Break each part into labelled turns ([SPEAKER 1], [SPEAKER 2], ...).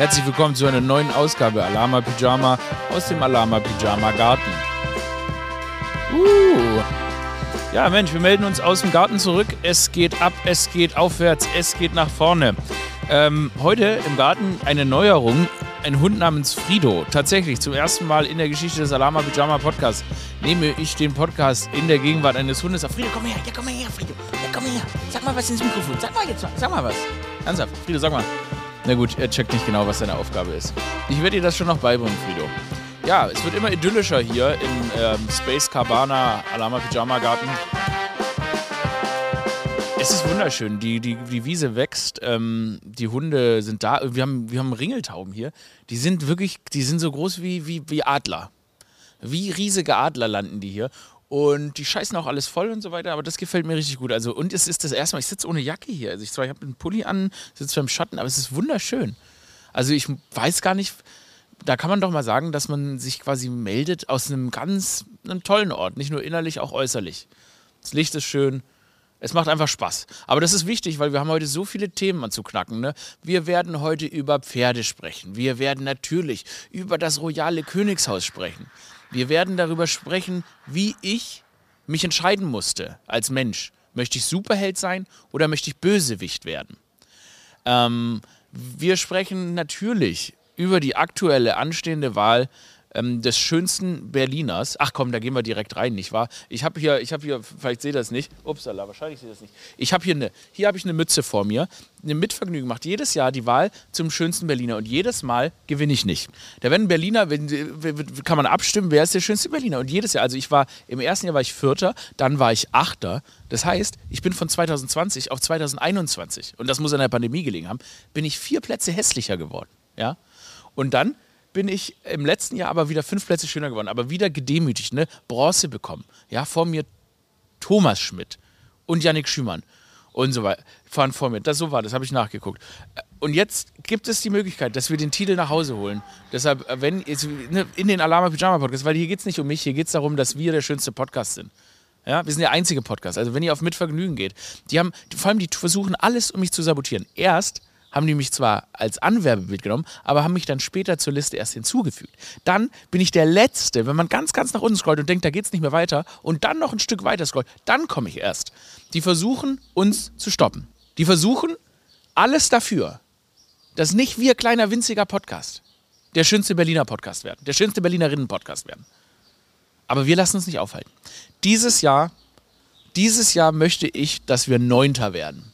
[SPEAKER 1] Herzlich willkommen zu einer neuen Ausgabe Alama Pyjama aus dem Alama Pyjama Garten. Uh. Ja, Mensch, wir melden uns aus dem Garten zurück. Es geht ab, es geht aufwärts, es geht nach vorne. Ähm, heute im Garten eine Neuerung. Ein Hund namens Frido. Tatsächlich zum ersten Mal in der Geschichte des Alama Pyjama Podcasts nehme ich den Podcast in der Gegenwart eines Hundes auf. Frido, komm her, ja, komm her, Frido. Ja, komm her. Sag mal was ins Mikrofon. Sag mal jetzt, sag mal was. Ernsthaft, Frido, sag mal. Na gut, er checkt nicht genau, was seine Aufgabe ist. Ich werde dir das schon noch beibringen, Frido. Ja, es wird immer idyllischer hier im ähm, Space Cabana Alama Pyjama Garten. Es ist wunderschön. Die, die, die Wiese wächst, ähm, die Hunde sind da. Wir haben, wir haben Ringeltauben hier. Die sind wirklich, die sind so groß wie, wie, wie Adler. Wie riesige Adler landen die hier. Und die scheißen auch alles voll und so weiter, aber das gefällt mir richtig gut. Also, und es ist das erste Mal, ich sitze ohne Jacke hier. Also ich ich habe einen Pulli an, sitze beim Schatten, aber es ist wunderschön. Also ich weiß gar nicht, da kann man doch mal sagen, dass man sich quasi meldet aus einem ganz einem tollen Ort, nicht nur innerlich, auch äußerlich. Das Licht ist schön, es macht einfach Spaß. Aber das ist wichtig, weil wir haben heute so viele Themen zu knacken. Ne? Wir werden heute über Pferde sprechen. Wir werden natürlich über das royale Königshaus sprechen. Wir werden darüber sprechen, wie ich mich entscheiden musste als Mensch. Möchte ich Superheld sein oder möchte ich Bösewicht werden? Ähm, wir sprechen natürlich über die aktuelle anstehende Wahl ähm, des schönsten Berliners. Ach komm, da gehen wir direkt rein, nicht wahr? Ich habe hier, ich habe hier, vielleicht seht ihr das nicht. Upsala, wahrscheinlich seht ihr das nicht. Ich habe hier eine, hier habe ich eine Mütze vor mir. Eine Mitvergnügen macht jedes Jahr die Wahl zum schönsten Berliner und jedes Mal gewinne ich nicht. Da werden Berliner, kann man abstimmen, wer ist der schönste Berliner und jedes Jahr. Also ich war im ersten Jahr war ich Vierter, dann war ich Achter. Das heißt, ich bin von 2020 auf 2021 und das muss an der Pandemie gelegen haben, bin ich vier Plätze hässlicher geworden. Ja, und dann bin ich im letzten Jahr aber wieder fünf Plätze schöner geworden, aber wieder gedemütigt, ne? Bronze bekommen. Ja, vor mir Thomas Schmidt und Yannick Schümann und so weiter fahren vor mir. Das so war, das habe ich nachgeguckt. Und jetzt gibt es die Möglichkeit, dass wir den Titel nach Hause holen. Deshalb, wenn ne, in den Alama Pyjama Podcast, weil hier geht es nicht um mich, hier geht es darum, dass wir der schönste Podcast sind. Ja, wir sind der einzige Podcast. Also wenn ihr auf Mitvergnügen geht, die haben, vor allem die versuchen alles, um mich zu sabotieren. Erst haben die mich zwar als Anwerbebild genommen, aber haben mich dann später zur Liste erst hinzugefügt. Dann bin ich der Letzte, wenn man ganz, ganz nach unten scrollt und denkt, da geht es nicht mehr weiter und dann noch ein Stück weiter scrollt, dann komme ich erst. Die versuchen, uns zu stoppen. Die versuchen alles dafür, dass nicht wir kleiner, winziger Podcast der schönste Berliner Podcast werden, der schönste Berlinerinnen-Podcast werden. Aber wir lassen uns nicht aufhalten. Dieses Jahr, dieses Jahr möchte ich, dass wir Neunter werden.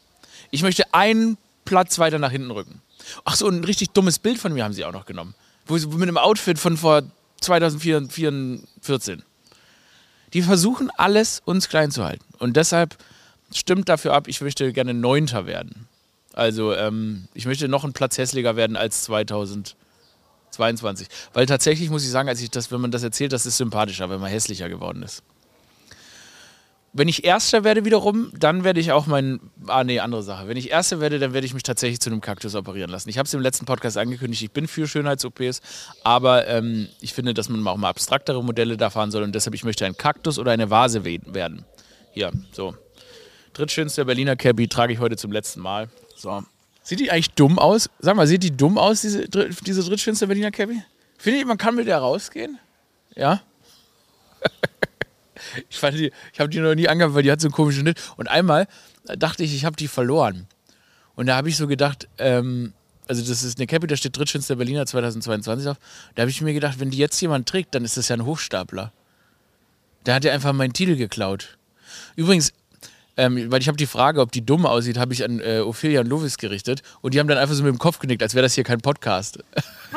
[SPEAKER 1] Ich möchte einen Platz weiter nach hinten rücken. Ach so, ein richtig dummes Bild von mir haben sie auch noch genommen. Mit einem Outfit von vor 2014. Die versuchen alles, uns klein zu halten. Und deshalb stimmt dafür ab, ich möchte gerne Neunter werden. Also ähm, ich möchte noch einen Platz hässlicher werden als 2022. Weil tatsächlich muss ich sagen, als ich das, wenn man das erzählt, das ist sympathischer, wenn man hässlicher geworden ist. Wenn ich Erster werde wiederum, dann werde ich auch mein. Ah, nee, andere Sache. Wenn ich Erster werde, dann werde ich mich tatsächlich zu einem Kaktus operieren lassen. Ich habe es im letzten Podcast angekündigt, ich bin für Schönheits-OPs, aber ähm, ich finde, dass man auch mal abstraktere Modelle da fahren soll und deshalb, ich möchte ein Kaktus oder eine Vase werden. Hier, so. Drittschönster Berliner Cabby trage ich heute zum letzten Mal. So. Sieht die eigentlich dumm aus? Sag mal, sieht die dumm aus, diese, diese drittschönste Berliner Cabby? Finde ich, man kann mit der rausgehen? Ja? Ich, fand die, ich habe die noch nie angehabt, weil die hat so einen komischen Schnitt. Und einmal dachte ich, ich habe die verloren. Und da habe ich so gedacht, ähm, also das ist eine Cappy, da steht drittschönster Berliner 2022 auf. Da habe ich mir gedacht, wenn die jetzt jemand trägt, dann ist das ja ein Hochstapler. Da hat er einfach meinen Titel geklaut. Übrigens, ähm, weil ich habe die Frage, ob die dumm aussieht, habe ich an äh, Ophelia und Lovis gerichtet und die haben dann einfach so mit dem Kopf genickt, als wäre das hier kein Podcast.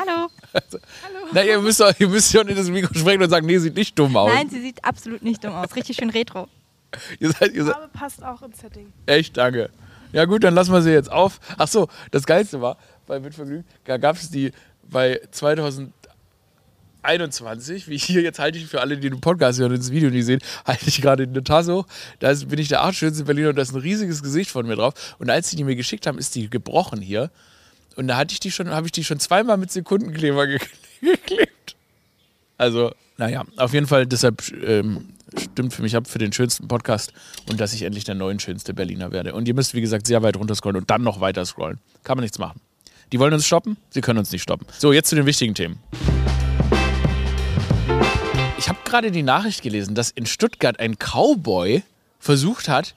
[SPEAKER 2] Hallo.
[SPEAKER 1] Hallo. Na, ihr müsst, ihr müsst schon in das Mikro sprechen und sagen, nee, sieht nicht dumm aus.
[SPEAKER 2] Nein, sie sieht absolut nicht dumm aus. Richtig schön retro.
[SPEAKER 3] ihr seid, ihr seid, Farbe passt auch ins Setting.
[SPEAKER 1] Echt, danke. Ja gut, dann lassen wir sie jetzt auf. Ach so, das Geilste war, bei Mitvergnügen, da gab es die bei 2021, wie hier, jetzt halte ich für alle, die den Podcast hören und das Video nicht sehen, halte ich gerade eine Tasse hoch. Da bin ich der achtschönste Berliner und da ist ein riesiges Gesicht von mir drauf. Und als sie die mir geschickt haben, ist die gebrochen hier. Und da hatte ich die schon, habe ich die schon zweimal mit Sekundenkleber geklebt. Also, naja, auf jeden Fall, deshalb ähm, stimmt für mich ab für den schönsten Podcast und dass ich endlich der neuen schönste Berliner werde. Und ihr müsst, wie gesagt, sehr weit runter scrollen und dann noch weiter scrollen. Kann man nichts machen. Die wollen uns stoppen, sie können uns nicht stoppen. So, jetzt zu den wichtigen Themen. Ich habe gerade die Nachricht gelesen, dass in Stuttgart ein Cowboy versucht hat,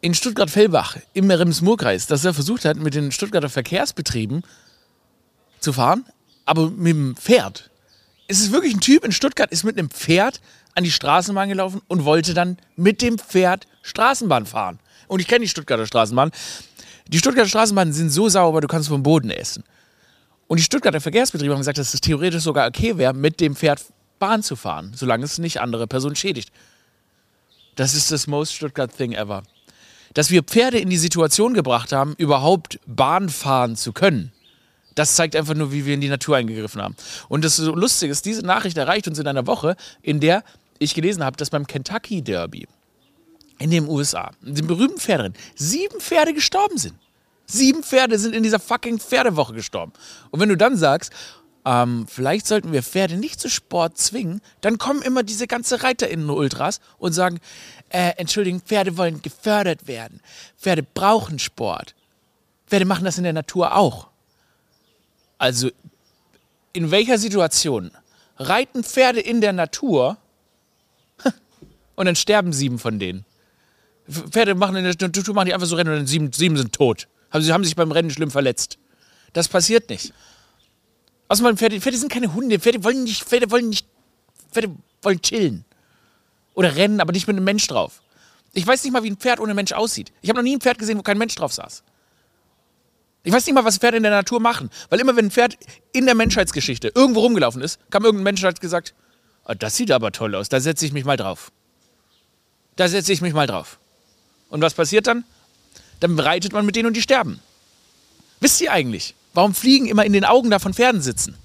[SPEAKER 1] in Stuttgart-Fellbach im Rems-Murr-Kreis, dass er versucht hat, mit den Stuttgarter Verkehrsbetrieben zu fahren, aber mit dem Pferd. Es ist wirklich ein Typ in Stuttgart, ist mit einem Pferd an die Straßenbahn gelaufen und wollte dann mit dem Pferd Straßenbahn fahren. Und ich kenne die Stuttgarter Straßenbahn. Die Stuttgarter Straßenbahnen sind so sauber, du kannst vom Boden essen. Und die Stuttgarter Verkehrsbetriebe haben gesagt, dass es theoretisch sogar okay wäre, mit dem Pferd Bahn zu fahren, solange es nicht andere Personen schädigt. Das ist das most Stuttgart thing ever. Dass wir Pferde in die Situation gebracht haben, überhaupt Bahn fahren zu können. Das zeigt einfach nur, wie wir in die Natur eingegriffen haben. Und das Lustige ist, diese Nachricht erreicht uns in einer Woche, in der ich gelesen habe, dass beim Kentucky Derby in den USA, dem berühmten Pferderennen, sieben Pferde gestorben sind. Sieben Pferde sind in dieser fucking Pferdewoche gestorben. Und wenn du dann sagst, ähm, vielleicht sollten wir Pferde nicht zu Sport zwingen, dann kommen immer diese ganze ReiterInnen-Ultras und sagen, äh, entschuldigen, Pferde wollen gefördert werden. Pferde brauchen Sport. Pferde machen das in der Natur auch. Also, in welcher Situation reiten Pferde in der Natur und dann sterben sieben von denen? Pferde machen in der Natur machen die einfach so Rennen und dann sieben, sieben sind tot. Sie haben sich beim Rennen schlimm verletzt. Das passiert nicht. Außerdem Pferde, Pferde sind keine Hunde. Pferde wollen nicht, Pferde wollen nicht, Pferde wollen chillen. Oder rennen, aber nicht mit einem Mensch drauf. Ich weiß nicht mal, wie ein Pferd ohne Mensch aussieht. Ich habe noch nie ein Pferd gesehen, wo kein Mensch drauf saß. Ich weiß nicht mal, was Pferde in der Natur machen. Weil immer, wenn ein Pferd in der Menschheitsgeschichte irgendwo rumgelaufen ist, kam irgendein Mensch und hat gesagt, oh, das sieht aber toll aus, da setze ich mich mal drauf. Da setze ich mich mal drauf. Und was passiert dann? Dann reitet man mit denen und die sterben. Wisst ihr eigentlich, warum Fliegen immer in den Augen da von Pferden sitzen?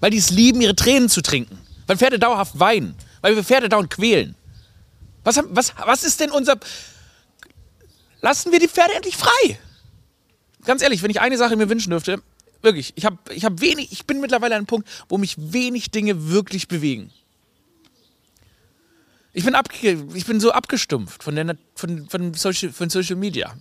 [SPEAKER 1] Weil die es lieben, ihre Tränen zu trinken. Weil Pferde dauerhaft weinen. Weil wir Pferde dauernd quälen. Was, was, was ist denn unser... Lassen wir die Pferde endlich frei. Ganz ehrlich, wenn ich eine Sache mir wünschen dürfte, wirklich, ich, hab, ich, hab wenig, ich bin mittlerweile an einem Punkt, wo mich wenig Dinge wirklich bewegen. Ich bin, abge, ich bin so abgestumpft von, der, von, von, Social, von Social Media.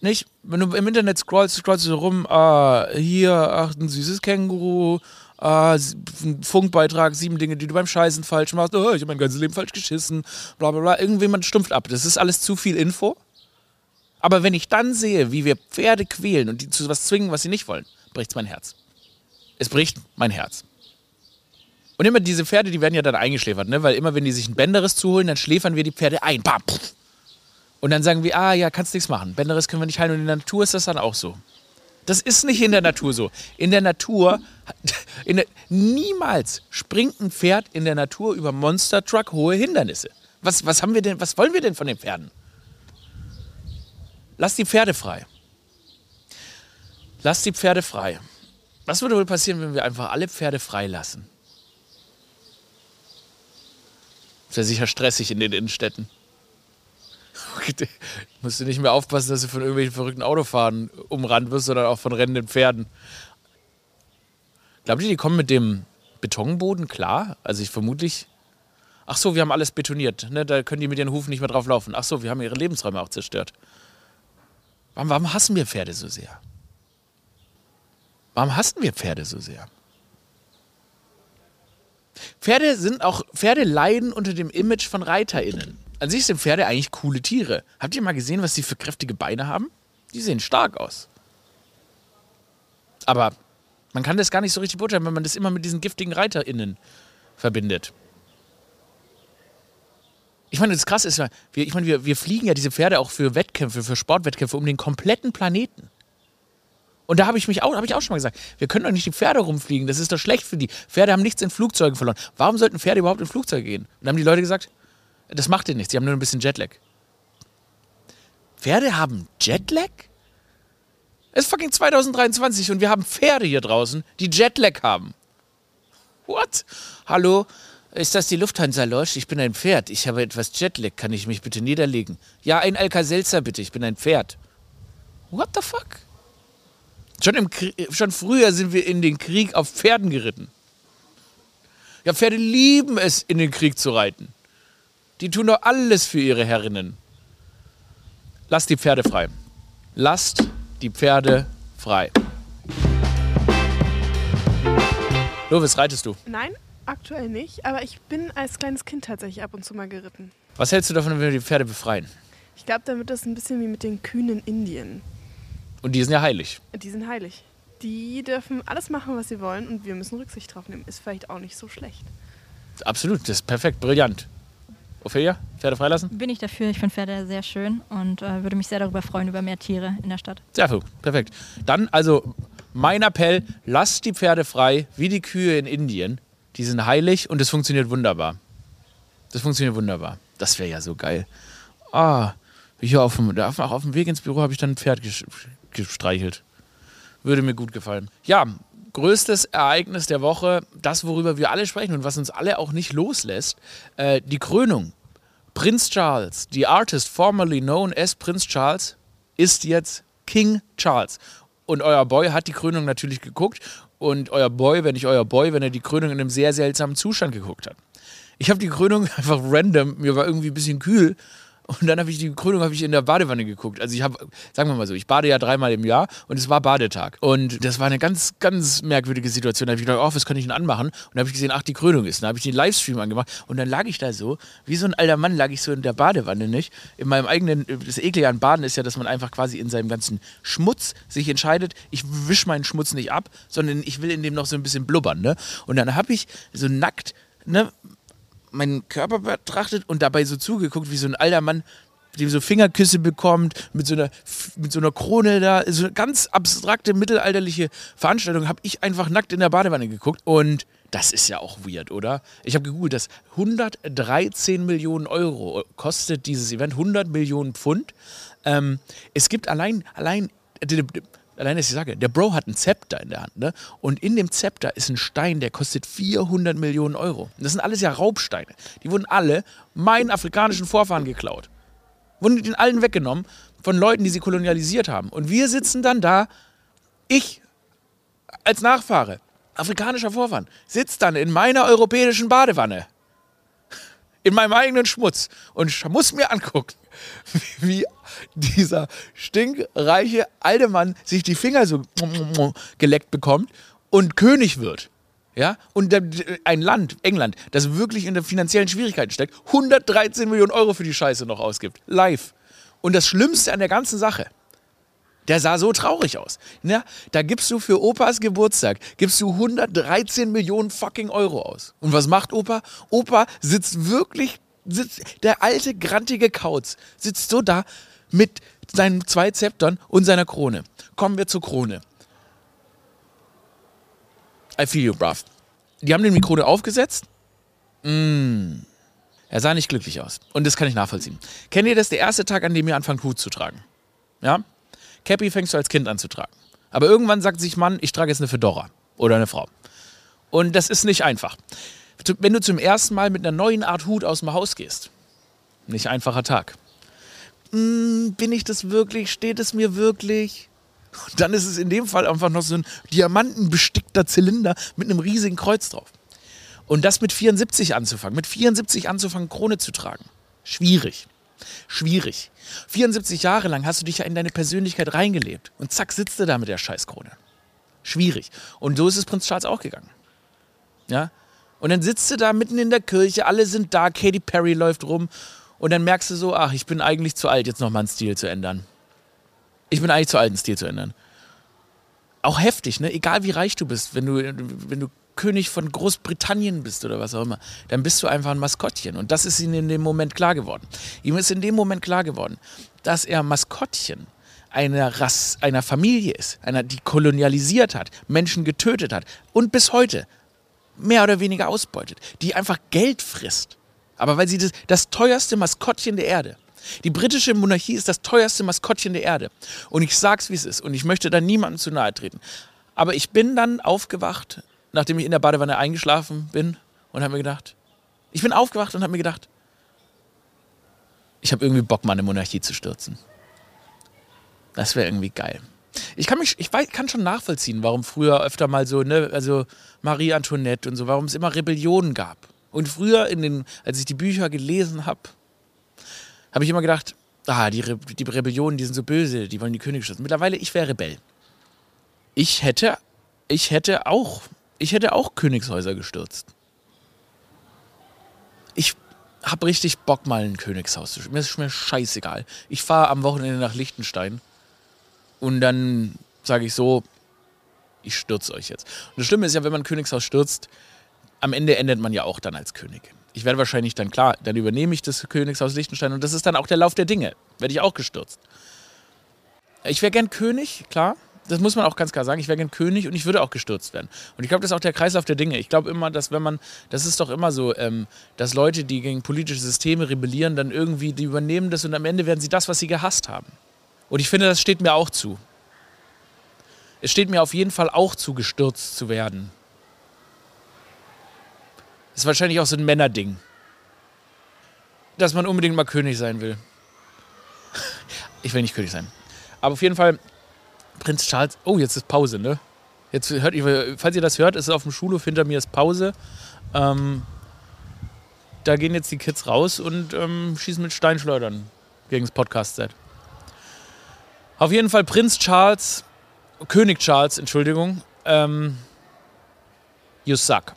[SPEAKER 1] Nicht? Wenn du im Internet scrollst, scrollst du rum, ah, hier, ach, ein süßes Känguru, ah, ein Funkbeitrag, sieben Dinge, die du beim Scheißen falsch machst, oh, ich habe mein ganzes Leben falsch geschissen, bla bla bla. Irgendjemand stumpft ab. Das ist alles zu viel Info. Aber wenn ich dann sehe, wie wir Pferde quälen und die zu was zwingen, was sie nicht wollen, bricht mein Herz. Es bricht mein Herz. Und immer diese Pferde, die werden ja dann eingeschläfert, ne? weil immer wenn die sich ein Bänderes zuholen, dann schläfern wir die Pferde ein. Bam, und dann sagen wir, ah ja, kannst nichts machen. Bänderes können wir nicht heilen. Und in der Natur ist das dann auch so. Das ist nicht in der Natur so. In der Natur, in der, niemals springt ein Pferd in der Natur über Monster Truck hohe Hindernisse. Was, was haben wir denn, was wollen wir denn von den Pferden? Lass die Pferde frei. Lass die Pferde frei. Was würde wohl passieren, wenn wir einfach alle Pferde freilassen? Das wäre sicher stressig in den Innenstädten. Musst du nicht mehr aufpassen, dass du von irgendwelchen verrückten Autofahren umrannt wirst, sondern auch von rennenden Pferden. Glaubt ihr, die kommen mit dem Betonboden klar? Also ich vermutlich. Ach so, wir haben alles betoniert. Ne? Da können die mit ihren Hufen nicht mehr drauf laufen. Ach so, wir haben ihre Lebensräume auch zerstört. Warum, warum hassen wir Pferde so sehr? Warum hassen wir Pferde so sehr? Pferde sind auch, Pferde leiden unter dem Image von ReiterInnen. An sich sind Pferde eigentlich coole Tiere. Habt ihr mal gesehen, was sie für kräftige Beine haben? Die sehen stark aus. Aber man kann das gar nicht so richtig beurteilen, wenn man das immer mit diesen giftigen ReiterInnen verbindet. Ich meine, das krasse ist wir, ich meine, wir, wir fliegen ja diese Pferde auch für Wettkämpfe, für Sportwettkämpfe um den kompletten Planeten. Und da habe ich mich auch, habe ich auch schon mal gesagt, wir können doch nicht die Pferde rumfliegen, das ist doch schlecht für die. Pferde haben nichts in Flugzeugen verloren. Warum sollten Pferde überhaupt in Flugzeuge gehen? Und dann haben die Leute gesagt, das macht dir nichts, die haben nur ein bisschen Jetlag. Pferde haben Jetlag? Es ist fucking 2023 und wir haben Pferde hier draußen, die Jetlag haben. What? Hallo? Ist das die Lufthansa Lounge? Ich bin ein Pferd. Ich habe etwas Jetlag. Kann ich mich bitte niederlegen? Ja, ein Alka-Seltzer bitte. Ich bin ein Pferd. What the fuck? Schon, schon früher sind wir in den Krieg auf Pferden geritten. Ja, Pferde lieben es, in den Krieg zu reiten. Die tun doch alles für ihre Herrinnen. Lasst die Pferde frei. Lasst die Pferde frei. Lovis, reitest du?
[SPEAKER 3] Nein, aktuell nicht. Aber ich bin als kleines Kind tatsächlich ab und zu mal geritten.
[SPEAKER 1] Was hältst du davon, wenn wir die Pferde befreien?
[SPEAKER 3] Ich glaube, dann wird das ein bisschen wie mit den Kühen in Indien.
[SPEAKER 1] Und die sind ja heilig.
[SPEAKER 3] Die sind heilig. Die dürfen alles machen, was sie wollen und wir müssen Rücksicht drauf nehmen. Ist vielleicht auch nicht so schlecht.
[SPEAKER 1] Absolut, das ist perfekt, brillant. Ophelia, Pferde freilassen?
[SPEAKER 2] Bin ich dafür. Ich finde Pferde sehr schön und äh, würde mich sehr darüber freuen, über mehr Tiere in der Stadt.
[SPEAKER 1] Sehr gut, perfekt. Dann also mein Appell, lasst die Pferde frei, wie die Kühe in Indien. Die sind heilig und es funktioniert wunderbar. Das funktioniert wunderbar. Das wäre ja so geil. Ah, hier auf dem, auf dem Weg ins Büro habe ich dann ein Pferd gestreichelt. Würde mir gut gefallen. Ja, größtes Ereignis der Woche, das, worüber wir alle sprechen und was uns alle auch nicht loslässt, äh, die Krönung. Prinz Charles, the artist formerly known as Prinz Charles, ist jetzt King Charles. Und euer Boy hat die Krönung natürlich geguckt. Und euer Boy, wenn nicht euer Boy, wenn er die Krönung in einem sehr seltsamen Zustand geguckt hat. Ich habe die Krönung einfach random, mir war irgendwie ein bisschen kühl und dann habe ich die Krönung habe ich in der Badewanne geguckt. Also ich habe, sagen wir mal so, ich bade ja dreimal im Jahr und es war Badetag. Und das war eine ganz, ganz merkwürdige Situation. Da habe ich gedacht, oh, was kann ich denn anmachen? Und dann habe ich gesehen, ach, die Krönung ist. Dann habe ich den Livestream angemacht und dann lag ich da so, wie so ein alter Mann lag ich so in der Badewanne, nicht? In meinem eigenen, das Eklige an Baden ist ja, dass man einfach quasi in seinem ganzen Schmutz sich entscheidet, ich wische meinen Schmutz nicht ab, sondern ich will in dem noch so ein bisschen blubbern, ne? Und dann habe ich so nackt, ne, meinen Körper betrachtet und dabei so zugeguckt, wie so ein alter Mann dem so Fingerküsse bekommt, mit so einer, mit so einer Krone da, so eine ganz abstrakte mittelalterliche Veranstaltung, habe ich einfach nackt in der Badewanne geguckt und das ist ja auch weird, oder? Ich habe gegoogelt, dass 113 Millionen Euro kostet dieses Event, 100 Millionen Pfund. Ähm, es gibt allein, allein, allein, dass ich sage, der Bro hat ein Zepter in der Hand, ne? Und in dem Zepter ist ein Stein, der kostet 400 Millionen Euro. Und das sind alles ja Raubsteine. Die wurden alle meinen afrikanischen Vorfahren geklaut. Wurden den allen weggenommen von Leuten, die sie kolonialisiert haben. Und wir sitzen dann da, ich als Nachfahre, afrikanischer Vorfahren, sitze dann in meiner europäischen Badewanne, in meinem eigenen Schmutz und muss mir angucken, wie dieser stinkreiche alte Mann sich die Finger so geleckt bekommt und König wird. Ja, und ein Land, England, das wirklich in der finanziellen Schwierigkeiten steckt, 113 Millionen Euro für die Scheiße noch ausgibt. Live. Und das Schlimmste an der ganzen Sache, der sah so traurig aus. Ja, da gibst du für Opas Geburtstag, gibst du 113 Millionen fucking Euro aus. Und was macht Opa? Opa sitzt wirklich, sitzt, der alte, grantige Kauz sitzt so da mit seinen zwei Zeptern und seiner Krone. Kommen wir zur Krone. I feel you, bruv. Die haben den Mikrone aufgesetzt. Mm. Er sah nicht glücklich aus. Und das kann ich nachvollziehen. Kennt ihr das? Der erste Tag, an dem ihr anfangt, Hut zu tragen. Ja? Cappy fängst du als Kind an zu tragen. Aber irgendwann sagt sich Mann, ich trage jetzt eine Fedora. Oder eine Frau. Und das ist nicht einfach. Wenn du zum ersten Mal mit einer neuen Art Hut aus dem Haus gehst, nicht einfacher Tag. Mm, bin ich das wirklich? Steht es mir wirklich? Dann ist es in dem Fall einfach noch so ein diamantenbestickter Zylinder mit einem riesigen Kreuz drauf. Und das mit 74 anzufangen, mit 74 anzufangen, Krone zu tragen. Schwierig. Schwierig. 74 Jahre lang hast du dich ja in deine Persönlichkeit reingelebt. Und zack, sitzt du da mit der Scheißkrone. Schwierig. Und so ist es Prinz Charles auch gegangen. Ja? Und dann sitzt du da mitten in der Kirche, alle sind da, Katy Perry läuft rum. Und dann merkst du so, ach, ich bin eigentlich zu alt, jetzt nochmal einen Stil zu ändern. Ich bin eigentlich zu alt, einen Stil zu ändern. Auch heftig, ne? Egal wie reich du bist, wenn du, wenn du König von Großbritannien bist oder was auch immer, dann bist du einfach ein Maskottchen. Und das ist ihm in dem Moment klar geworden. Ihm ist in dem Moment klar geworden, dass er Maskottchen einer Rasse, einer Familie ist, einer, die kolonialisiert hat, Menschen getötet hat und bis heute mehr oder weniger ausbeutet, die einfach Geld frisst. Aber weil sie das, das teuerste Maskottchen der Erde die britische Monarchie ist das teuerste Maskottchen der Erde. Und ich sag's, wie es ist. Und ich möchte da niemandem zu nahe treten. Aber ich bin dann aufgewacht, nachdem ich in der Badewanne eingeschlafen bin und habe mir gedacht, ich bin aufgewacht und habe mir gedacht, ich habe irgendwie Bock, meine Monarchie zu stürzen. Das wäre irgendwie geil. Ich kann mich, ich weiß, kann schon nachvollziehen, warum früher öfter mal so, ne, also Marie Antoinette und so, warum es immer Rebellionen gab. Und früher, in den, als ich die Bücher gelesen habe, habe ich immer gedacht, ah, die, Re die Rebellionen, die sind so böse, die wollen die Könige stürzen. Mittlerweile, ich wäre Rebell. Ich hätte, ich hätte auch, ich hätte auch Königshäuser gestürzt. Ich habe richtig Bock, mal ein Königshaus zu stürzen. Mir ist mir scheißegal. Ich fahre am Wochenende nach Liechtenstein und dann sage ich so, ich stürze euch jetzt. Und das Schlimme ist ja, wenn man ein Königshaus stürzt, am Ende endet man ja auch dann als König. Ich werde wahrscheinlich dann, klar, dann übernehme ich das Königshaus Liechtenstein und das ist dann auch der Lauf der Dinge. Werde ich auch gestürzt. Ich wäre gern König, klar. Das muss man auch ganz klar sagen. Ich wäre gern König und ich würde auch gestürzt werden. Und ich glaube, das ist auch der Kreislauf der Dinge. Ich glaube immer, dass wenn man, das ist doch immer so, ähm, dass Leute, die gegen politische Systeme rebellieren, dann irgendwie, die übernehmen das und am Ende werden sie das, was sie gehasst haben. Und ich finde, das steht mir auch zu. Es steht mir auf jeden Fall auch zu, gestürzt zu werden. Das ist wahrscheinlich auch so ein Männerding. Dass man unbedingt mal König sein will. Ich will nicht König sein. Aber auf jeden Fall, Prinz Charles. Oh, jetzt ist Pause, ne? Jetzt hört ihr, falls ihr das hört, ist es auf dem Schulhof hinter mir ist Pause. Ähm, da gehen jetzt die Kids raus und ähm, schießen mit Steinschleudern gegen das Podcast-Set. Auf jeden Fall Prinz Charles, König Charles, Entschuldigung. Ähm, you suck.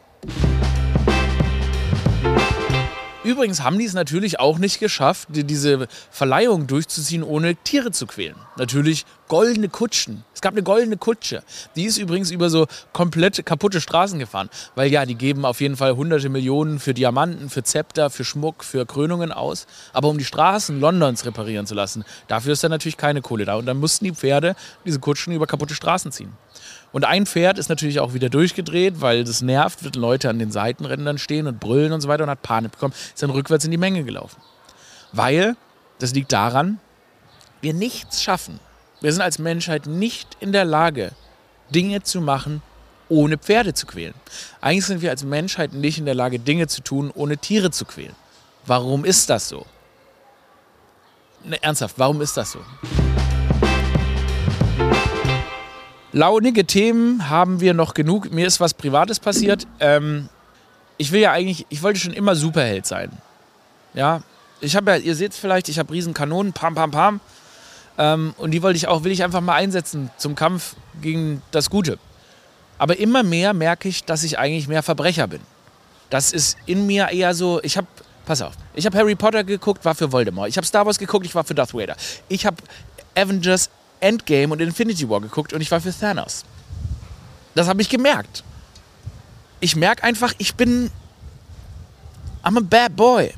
[SPEAKER 1] Übrigens haben die es natürlich auch nicht geschafft, diese Verleihung durchzuziehen, ohne Tiere zu quälen. Natürlich goldene Kutschen. Es gab eine goldene Kutsche. Die ist übrigens über so komplett kaputte Straßen gefahren. Weil ja, die geben auf jeden Fall hunderte Millionen für Diamanten, für Zepter, für Schmuck, für Krönungen aus. Aber um die Straßen Londons reparieren zu lassen, dafür ist dann natürlich keine Kohle da. Und dann mussten die Pferde diese Kutschen über kaputte Straßen ziehen. Und ein Pferd ist natürlich auch wieder durchgedreht, weil das nervt, wird Leute an den Seitenrändern stehen und brüllen und so weiter und hat Panik bekommen, ist dann rückwärts in die Menge gelaufen. Weil, das liegt daran, wir nichts schaffen. Wir sind als Menschheit nicht in der Lage, Dinge zu machen, ohne Pferde zu quälen. Eigentlich sind wir als Menschheit nicht in der Lage, Dinge zu tun, ohne Tiere zu quälen. Warum ist das so? Ne, ernsthaft, warum ist das so? Launige Themen haben wir noch genug. Mir ist was Privates passiert. Ähm, ich will ja eigentlich, ich wollte schon immer Superheld sein. Ja, ich habe ja, ihr seht es vielleicht, ich habe riesen Kanonen, pam, pam, pam. Ähm, und die wollte ich auch, will ich einfach mal einsetzen zum Kampf gegen das Gute. Aber immer mehr merke ich, dass ich eigentlich mehr Verbrecher bin. Das ist in mir eher so, ich habe, pass auf, ich habe Harry Potter geguckt, war für Voldemort. Ich habe Star Wars geguckt, ich war für Darth Vader. Ich habe Avengers Endgame und Infinity War geguckt und ich war für Thanos. Das habe ich gemerkt. Ich merke einfach, ich bin. I'm a bad boy.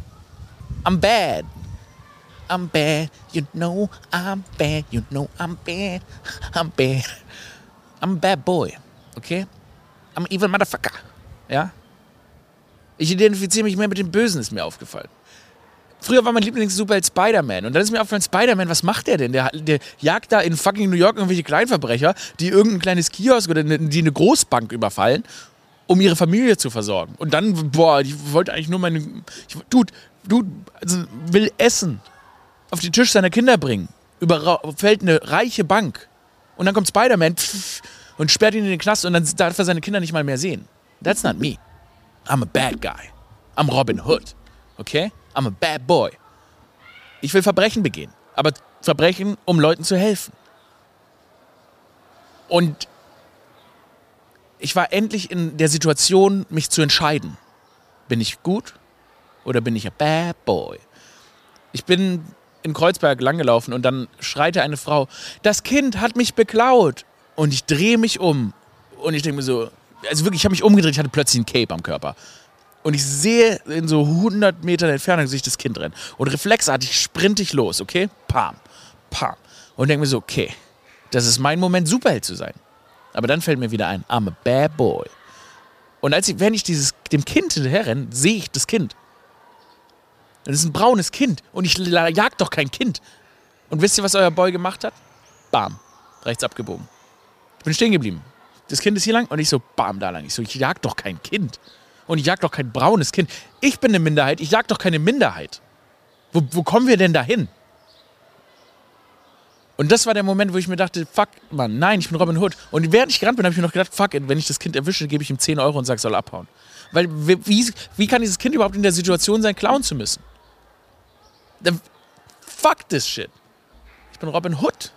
[SPEAKER 1] I'm bad. I'm bad. You know I'm bad. You know I'm bad. I'm bad. I'm a bad boy. Okay? I'm evil motherfucker. Ja? Ich identifiziere mich mehr mit dem Bösen, ist mir aufgefallen. Früher war mein Lieblings-Superheld Spider-Man. Und dann ist mir aufgefallen, Spider-Man, was macht der denn? Der, der jagt da in fucking New York irgendwelche Kleinverbrecher, die irgendein kleines Kiosk oder eine, die eine Großbank überfallen, um ihre Familie zu versorgen. Und dann, boah, ich wollte eigentlich nur meine. Ich, Dude, Dude also will Essen auf den Tisch seiner Kinder bringen. Überfällt eine reiche Bank. Und dann kommt Spider-Man und sperrt ihn in den Knast und dann darf er seine Kinder nicht mal mehr sehen. That's not me. I'm a bad guy. I'm Robin Hood. Okay? I'm a bad boy. Ich will Verbrechen begehen, aber Verbrechen, um Leuten zu helfen. Und ich war endlich in der Situation, mich zu entscheiden. Bin ich gut oder bin ich a bad boy? Ich bin in Kreuzberg langgelaufen und dann schreite eine Frau, das Kind hat mich beklaut. Und ich drehe mich um und ich denke mir so, also wirklich, ich habe mich umgedreht, ich hatte plötzlich ein Cape am Körper. Und ich sehe in so 100 Metern Entfernung sehe ich das Kind drin. Und reflexartig sprinte ich los, okay? Pam, pam. Und denke mir so, okay, das ist mein Moment, Superheld zu sein. Aber dann fällt mir wieder ein, I'm a bad boy. Und als ich, wenn ich dieses, dem Kind hinterher renne, sehe ich das Kind. Das ist ein braunes Kind. Und ich jag doch kein Kind. Und wisst ihr, was euer Boy gemacht hat? Bam. Rechts abgebogen. Ich bin stehen geblieben. Das Kind ist hier lang und ich so, bam, da lang. Ich so, ich jag doch kein Kind und ich jag doch kein braunes Kind. Ich bin eine Minderheit, ich jag doch keine Minderheit. Wo, wo kommen wir denn da hin? Und das war der Moment, wo ich mir dachte, fuck, Mann, nein, ich bin Robin Hood. Und während ich gerannt bin, habe ich mir noch gedacht, fuck, wenn ich das Kind erwische, gebe ich ihm 10 Euro und sage, soll abhauen. Weil wie, wie kann dieses Kind überhaupt in der Situation sein, klauen zu müssen? Fuck this shit. Ich bin Robin Hood.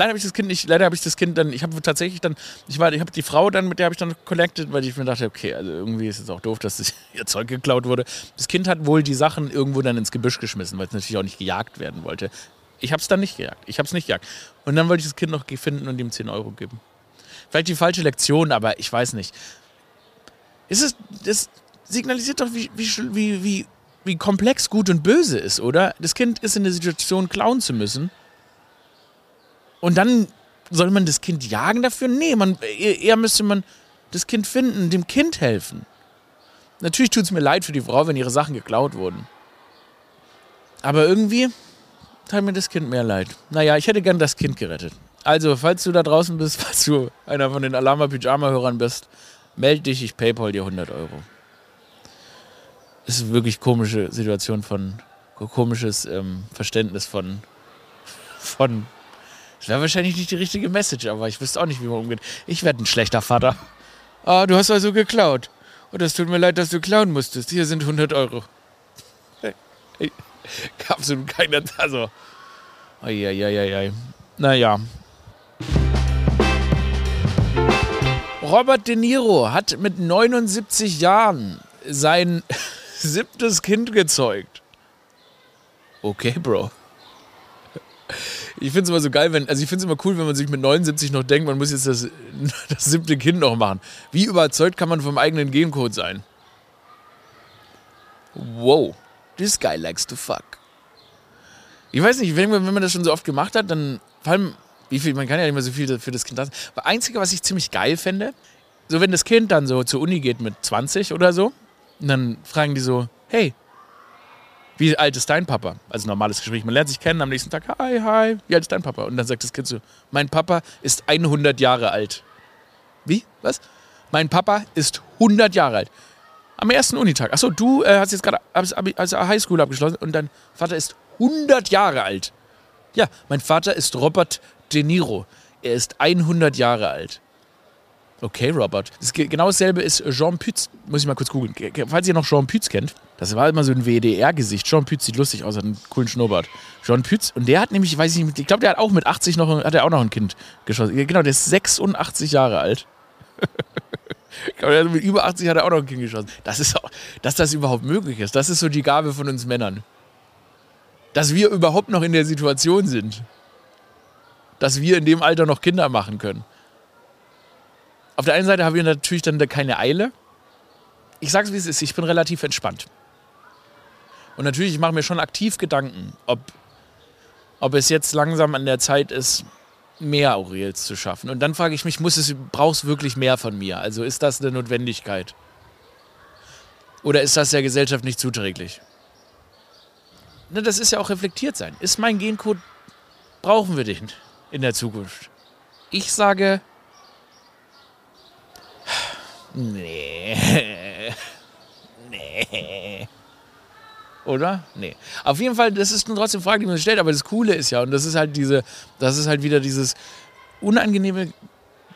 [SPEAKER 1] Leider habe ich das Kind nicht, leider habe ich das Kind dann, ich habe tatsächlich dann, ich war, ich habe die Frau dann, mit der habe ich dann collected, weil ich mir dachte, okay, also irgendwie ist es auch doof, dass das, ihr Zeug geklaut wurde. Das Kind hat wohl die Sachen irgendwo dann ins Gebüsch geschmissen, weil es natürlich auch nicht gejagt werden wollte. Ich habe es dann nicht gejagt. Ich habe es nicht gejagt. Und dann wollte ich das Kind noch finden und ihm 10 Euro geben. Vielleicht die falsche Lektion, aber ich weiß nicht. Ist es, das signalisiert doch, wie, wie, wie, wie komplex Gut und Böse ist, oder? Das Kind ist in der Situation, klauen zu müssen. Und dann soll man das Kind jagen dafür? Nee, man, eher müsste man das Kind finden, dem Kind helfen. Natürlich tut es mir leid für die Frau, wenn ihre Sachen geklaut wurden. Aber irgendwie tat mir das Kind mehr leid. Naja, ich hätte gern das Kind gerettet. Also, falls du da draußen bist, falls du einer von den Alama Pyjama-Hörern bist, meld dich, ich paypal dir 100 Euro. Das ist wirklich komische Situation von, komisches ähm, Verständnis von, von das wäre wahrscheinlich nicht die richtige Message, aber ich wüsste auch nicht, wie man umgeht. Ich werde ein schlechter Vater. Ah, du hast also geklaut. Und oh, das tut mir leid, dass du klauen musstest. Hier sind 100 Euro. Hey, absolut keiner. Also. Eieieiei. Naja. Robert De Niro hat mit 79 Jahren sein siebtes Kind gezeugt. Okay, Bro. Ich finde es immer so geil, wenn, also ich finde es immer cool, wenn man sich mit 79 noch denkt, man muss jetzt das, das siebte Kind noch machen. Wie überzeugt kann man vom eigenen Gencode sein? Wow, this guy likes to fuck. Ich weiß nicht, wenn, man das schon so oft gemacht hat, dann vor allem, wie viel, man kann ja nicht mehr so viel für das Kind lassen. Das Einzige, was ich ziemlich geil fände, so wenn das Kind dann so zur Uni geht mit 20 oder so, und dann fragen die so, hey, wie alt ist dein Papa? Also normales Gespräch. Man lernt sich kennen am nächsten Tag. Hi, hi. Wie alt ist dein Papa? Und dann sagt das Kind so, mein Papa ist 100 Jahre alt. Wie? Was? Mein Papa ist 100 Jahre alt. Am ersten Unitag. Achso, du äh, hast jetzt gerade also Highschool abgeschlossen und dein Vater ist 100 Jahre alt. Ja, mein Vater ist Robert De Niro. Er ist 100 Jahre alt. Okay, Robert. Das, genau dasselbe ist Jean Pütz. Muss ich mal kurz googeln. Falls ihr noch Jean Pütz kennt, das war immer so ein WDR-Gesicht. Jean Pütz sieht lustig aus, hat einen coolen Schnurrbart. Jean Pütz, und der hat nämlich, weiß ich nicht, ich glaube, der hat auch mit 80 noch, hat er auch noch ein Kind geschossen. Genau, der ist 86 Jahre alt. mit über 80 hat er auch noch ein Kind geschossen. Das ist auch, dass das überhaupt möglich ist, das ist so die Gabe von uns Männern. Dass wir überhaupt noch in der Situation sind. Dass wir in dem Alter noch Kinder machen können. Auf der einen Seite haben wir natürlich dann keine Eile. Ich sage es, wie es ist, ich bin relativ entspannt. Und natürlich, ich mache mir schon aktiv Gedanken, ob, ob es jetzt langsam an der Zeit ist, mehr Aurels zu schaffen. Und dann frage ich mich, muss es, brauchst wirklich mehr von mir? Also ist das eine Notwendigkeit? Oder ist das der Gesellschaft nicht zuträglich? Na, das ist ja auch reflektiert sein. Ist mein Gencode, brauchen wir den in der Zukunft? Ich sage, Nee. Nee. Oder? Nee. Auf jeden Fall, das ist trotzdem Frage, die man stellt, aber das Coole ist ja, und das ist halt diese, das ist halt wieder dieses unangenehme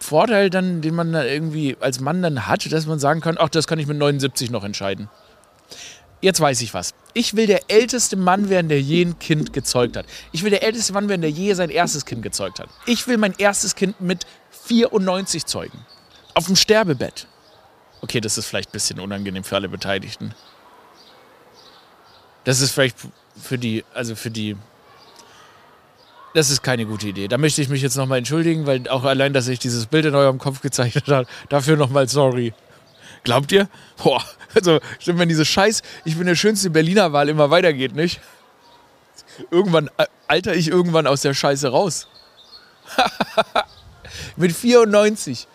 [SPEAKER 1] Vorteil dann, den man da irgendwie als Mann dann hat, dass man sagen kann, ach, das kann ich mit 79 noch entscheiden. Jetzt weiß ich was. Ich will der älteste Mann werden, der je ein Kind gezeugt hat. Ich will der älteste Mann werden, der je sein erstes Kind gezeugt hat. Ich will mein erstes Kind mit 94 zeugen. Auf dem Sterbebett. Okay, das ist vielleicht ein bisschen unangenehm für alle Beteiligten. Das ist vielleicht für die, also für die. Das ist keine gute Idee. Da möchte ich mich jetzt nochmal entschuldigen, weil auch allein, dass ich dieses Bild in eurem Kopf gezeichnet habe, dafür nochmal sorry. Glaubt ihr? Boah, also stimmt, wenn diese Scheiß, ich bin der schönste Berliner Wahl immer weitergeht, nicht? Irgendwann äh, alter ich irgendwann aus der Scheiße raus. Mit 94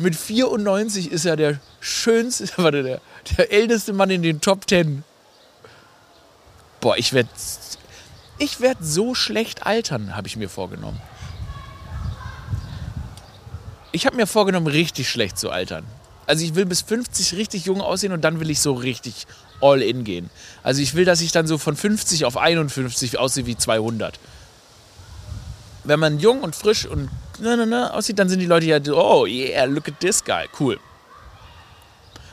[SPEAKER 1] mit 94 ist er der schönste, warte, der, der älteste Mann in den Top 10. Boah, ich werde ich werd so schlecht altern, habe ich mir vorgenommen. Ich habe mir vorgenommen, richtig schlecht zu altern. Also ich will bis 50 richtig jung aussehen und dann will ich so richtig all in gehen. Also ich will, dass ich dann so von 50 auf 51 aussehe wie 200. Wenn man jung und frisch und na, na, na, aussieht, dann sind die Leute ja, oh yeah, look at this guy, cool.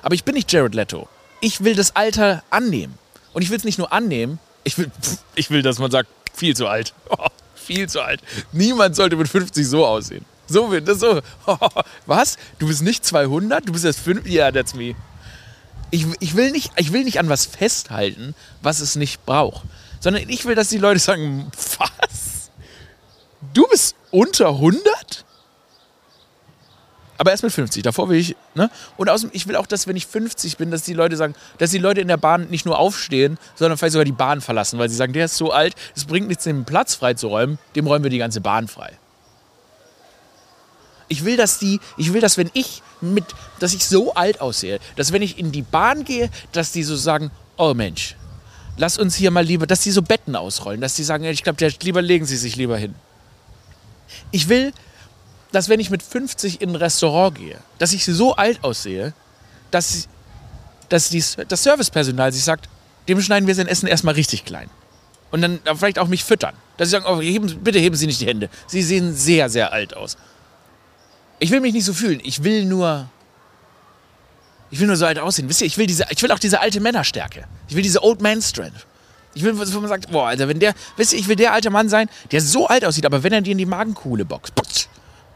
[SPEAKER 1] Aber ich bin nicht Jared Leto. Ich will das Alter annehmen. Und ich will es nicht nur annehmen, Ich will, ich will, dass man sagt, viel zu alt. Oh, viel zu alt. Niemand sollte mit 50 so aussehen. So das so. Was? Du bist nicht 200? Du bist erst 5? Ja, yeah, that's me. Ich, ich, will nicht, ich will nicht an was festhalten, was es nicht braucht. Sondern ich will, dass die Leute sagen, was? Du bist unter 100? Aber erst mit 50. Davor will ich, ne? Und außerdem, ich will auch, dass wenn ich 50 bin, dass die Leute sagen, dass die Leute in der Bahn nicht nur aufstehen, sondern vielleicht sogar die Bahn verlassen, weil sie sagen, der ist so alt, es bringt nichts, den Platz freizuräumen, dem räumen wir die ganze Bahn frei. Ich will, dass die, ich will, dass wenn ich mit, dass ich so alt aussehe, dass wenn ich in die Bahn gehe, dass die so sagen, oh Mensch, lass uns hier mal lieber, dass die so Betten ausrollen, dass die sagen, ich glaube, lieber legen Sie sich lieber hin. Ich will, dass wenn ich mit 50 in ein Restaurant gehe, dass ich so alt aussehe, dass, dass die, das Servicepersonal sich sagt, dem schneiden wir sein Essen erstmal richtig klein. Und dann vielleicht auch mich füttern. Dass sie sagen, oh, heben, bitte heben Sie nicht die Hände. Sie sehen sehr, sehr alt aus. Ich will mich nicht so fühlen. Ich will nur. Ich will nur so alt aussehen. Wisst ihr, ich will, diese, ich will auch diese alte Männerstärke. Ich will diese Old Man Strength. Ich will, wo man sagt, boah, Alter, wenn der, wisst ihr, ich will der alte Mann sein, der so alt aussieht, aber wenn er dir in die Magenkuhle boxt,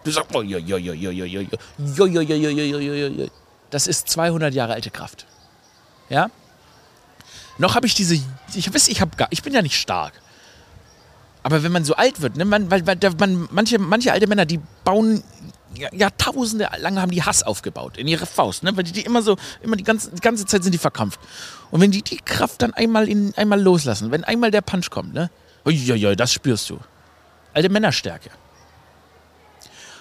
[SPEAKER 1] du sagst, oh, jo, jo, jo, jo, jo, jo, jo, jo, jo, jo, jo, jo, das ist 200 Jahre alte Kraft. Ja? Noch habe ich diese, ich wisst, ich habe gar, ich bin ja nicht stark. Aber wenn man so alt wird, ne, man, weil, weil man, manche, manche alte Männer, die bauen Jahrtausende lang haben die Hass aufgebaut in ihre Faust, ne? weil die, die immer so, immer die ganze, die ganze Zeit sind die verkrampft. Und wenn die die Kraft dann einmal, in, einmal loslassen, wenn einmal der Punch kommt, ne? Uiuiui, das spürst du. Alte Männerstärke.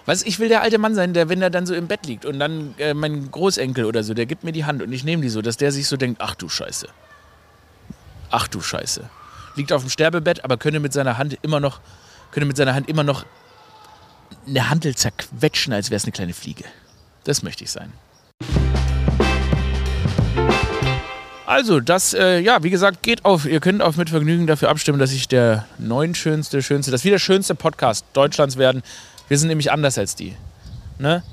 [SPEAKER 1] Weißt ich will der alte Mann sein, der, wenn er dann so im Bett liegt und dann äh, mein Großenkel oder so, der gibt mir die Hand und ich nehme die so, dass der sich so denkt, ach du Scheiße. Ach du Scheiße. Liegt auf dem Sterbebett, aber könnte mit seiner Hand immer noch, könnte mit seiner Hand immer noch eine Handel zerquetschen, als wäre es eine kleine Fliege. Das möchte ich sein. Also, das, äh, ja, wie gesagt, geht auf. Ihr könnt auch mit Vergnügen dafür abstimmen, dass ich der neunschönste, schönste, das wieder schönste Podcast Deutschlands werden. Wir sind nämlich anders als die. Ne?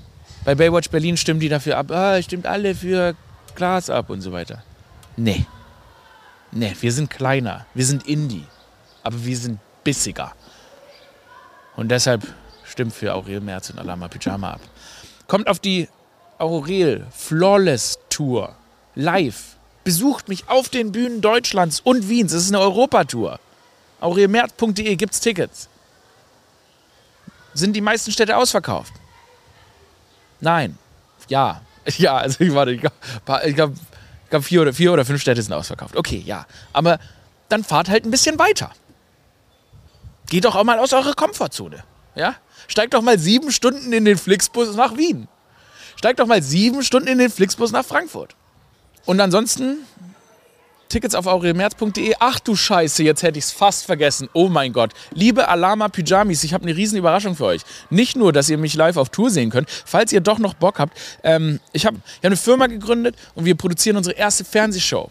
[SPEAKER 1] Bei Baywatch Berlin stimmen die dafür ab. Ah, stimmt alle für Glas ab und so weiter. Nee. Nee, wir sind kleiner. Wir sind Indie. Aber wir sind bissiger. Und deshalb stimmt für Aurel Merz und Alama Pyjama ab. Kommt auf die Aurel Flawless Tour live. Besucht mich auf den Bühnen Deutschlands und Wiens. Es ist eine Europatour. aurelmerz.de gibt's Tickets. Sind die meisten Städte ausverkauft? Nein. Ja. Ja, also ich warte, ich glaube, glaub, glaub vier, oder, vier oder fünf Städte sind ausverkauft. Okay, ja. Aber dann fahrt halt ein bisschen weiter. Geht doch auch mal aus eurer Komfortzone. Ja? Steigt doch mal sieben Stunden in den Flixbus nach Wien. Steigt doch mal sieben Stunden in den Flixbus nach Frankfurt. Und ansonsten Tickets auf aurelmerz.de. Ach du Scheiße, jetzt hätte ich es fast vergessen. Oh mein Gott. Liebe Alama Pyjamis, ich habe eine riesen Überraschung für euch. Nicht nur, dass ihr mich live auf Tour sehen könnt, falls ihr doch noch Bock habt. Ähm, ich habe hab eine Firma gegründet und wir produzieren unsere erste Fernsehshow.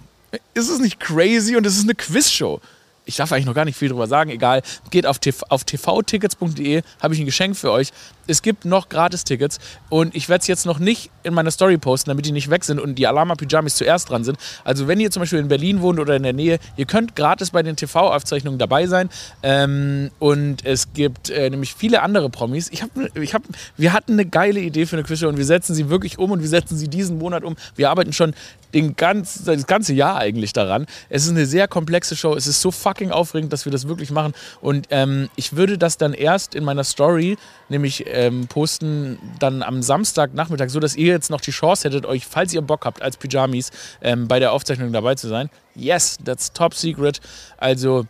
[SPEAKER 1] Ist es nicht crazy? Und es ist eine Quizshow ich darf eigentlich noch gar nicht viel drüber sagen, egal. Geht auf, TV, auf tvtickets.de, habe ich ein Geschenk für euch. Es gibt noch Gratis-Tickets und ich werde es jetzt noch nicht in meiner Story posten, damit die nicht weg sind und die Alama Pyjamis zuerst dran sind. Also wenn ihr zum Beispiel in Berlin wohnt oder in der Nähe, ihr könnt gratis bei den TV-Aufzeichnungen dabei sein. Ähm, und es gibt äh, nämlich viele andere Promis. Ich hab, ich hab, wir hatten eine geile Idee für eine Quizshow und wir setzen sie wirklich um und wir setzen sie diesen Monat um. Wir arbeiten schon den ganz, das ganze Jahr eigentlich daran. Es ist eine sehr komplexe Show. Es ist so fucking aufregend, dass wir das wirklich machen. Und ähm, ich würde das dann erst in meiner Story, nämlich ähm, posten, dann am Samstagnachmittag, so dass ihr jetzt noch die Chance hättet, euch, falls ihr Bock habt, als Pyjamis ähm, bei der Aufzeichnung dabei zu sein. Yes, that's top secret. Also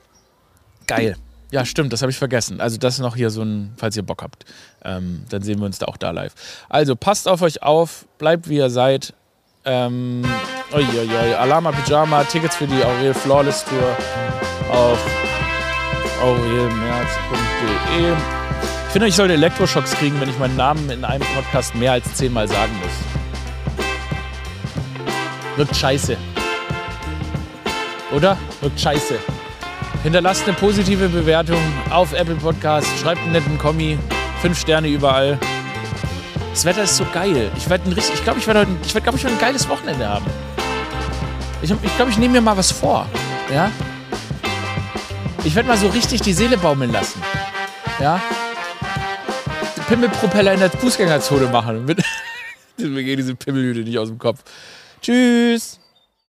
[SPEAKER 1] geil. Ja, stimmt, das habe ich vergessen. Also das ist noch hier so ein, falls ihr Bock habt, ähm, dann sehen wir uns da auch da live. Also passt auf euch auf, bleibt wie ihr seid. Ähm, uiuiui, Alama Pyjama, Tickets für die Aurel Flawless Tour auf aurelmerz.de. Ich finde, ich sollte Elektroschocks kriegen, wenn ich meinen Namen in einem Podcast mehr als zehnmal sagen muss. Wirkt scheiße. Oder? Wirkt scheiße. Hinterlasst eine positive Bewertung auf Apple Podcast, schreibt einen netten Kommi, fünf Sterne überall. Das Wetter ist so geil. Ich werde richtig, ich glaube, ich werde ich werde, ich, ein geiles Wochenende haben. Ich glaube, ich, glaub, ich nehme mir mal was vor. Ja? Ich werde mal so richtig die Seele baumeln lassen. Ja? Pimmelpropeller in der Fußgängerzone machen. Mir geht diese Pimmelhüte nicht aus dem Kopf. Tschüss.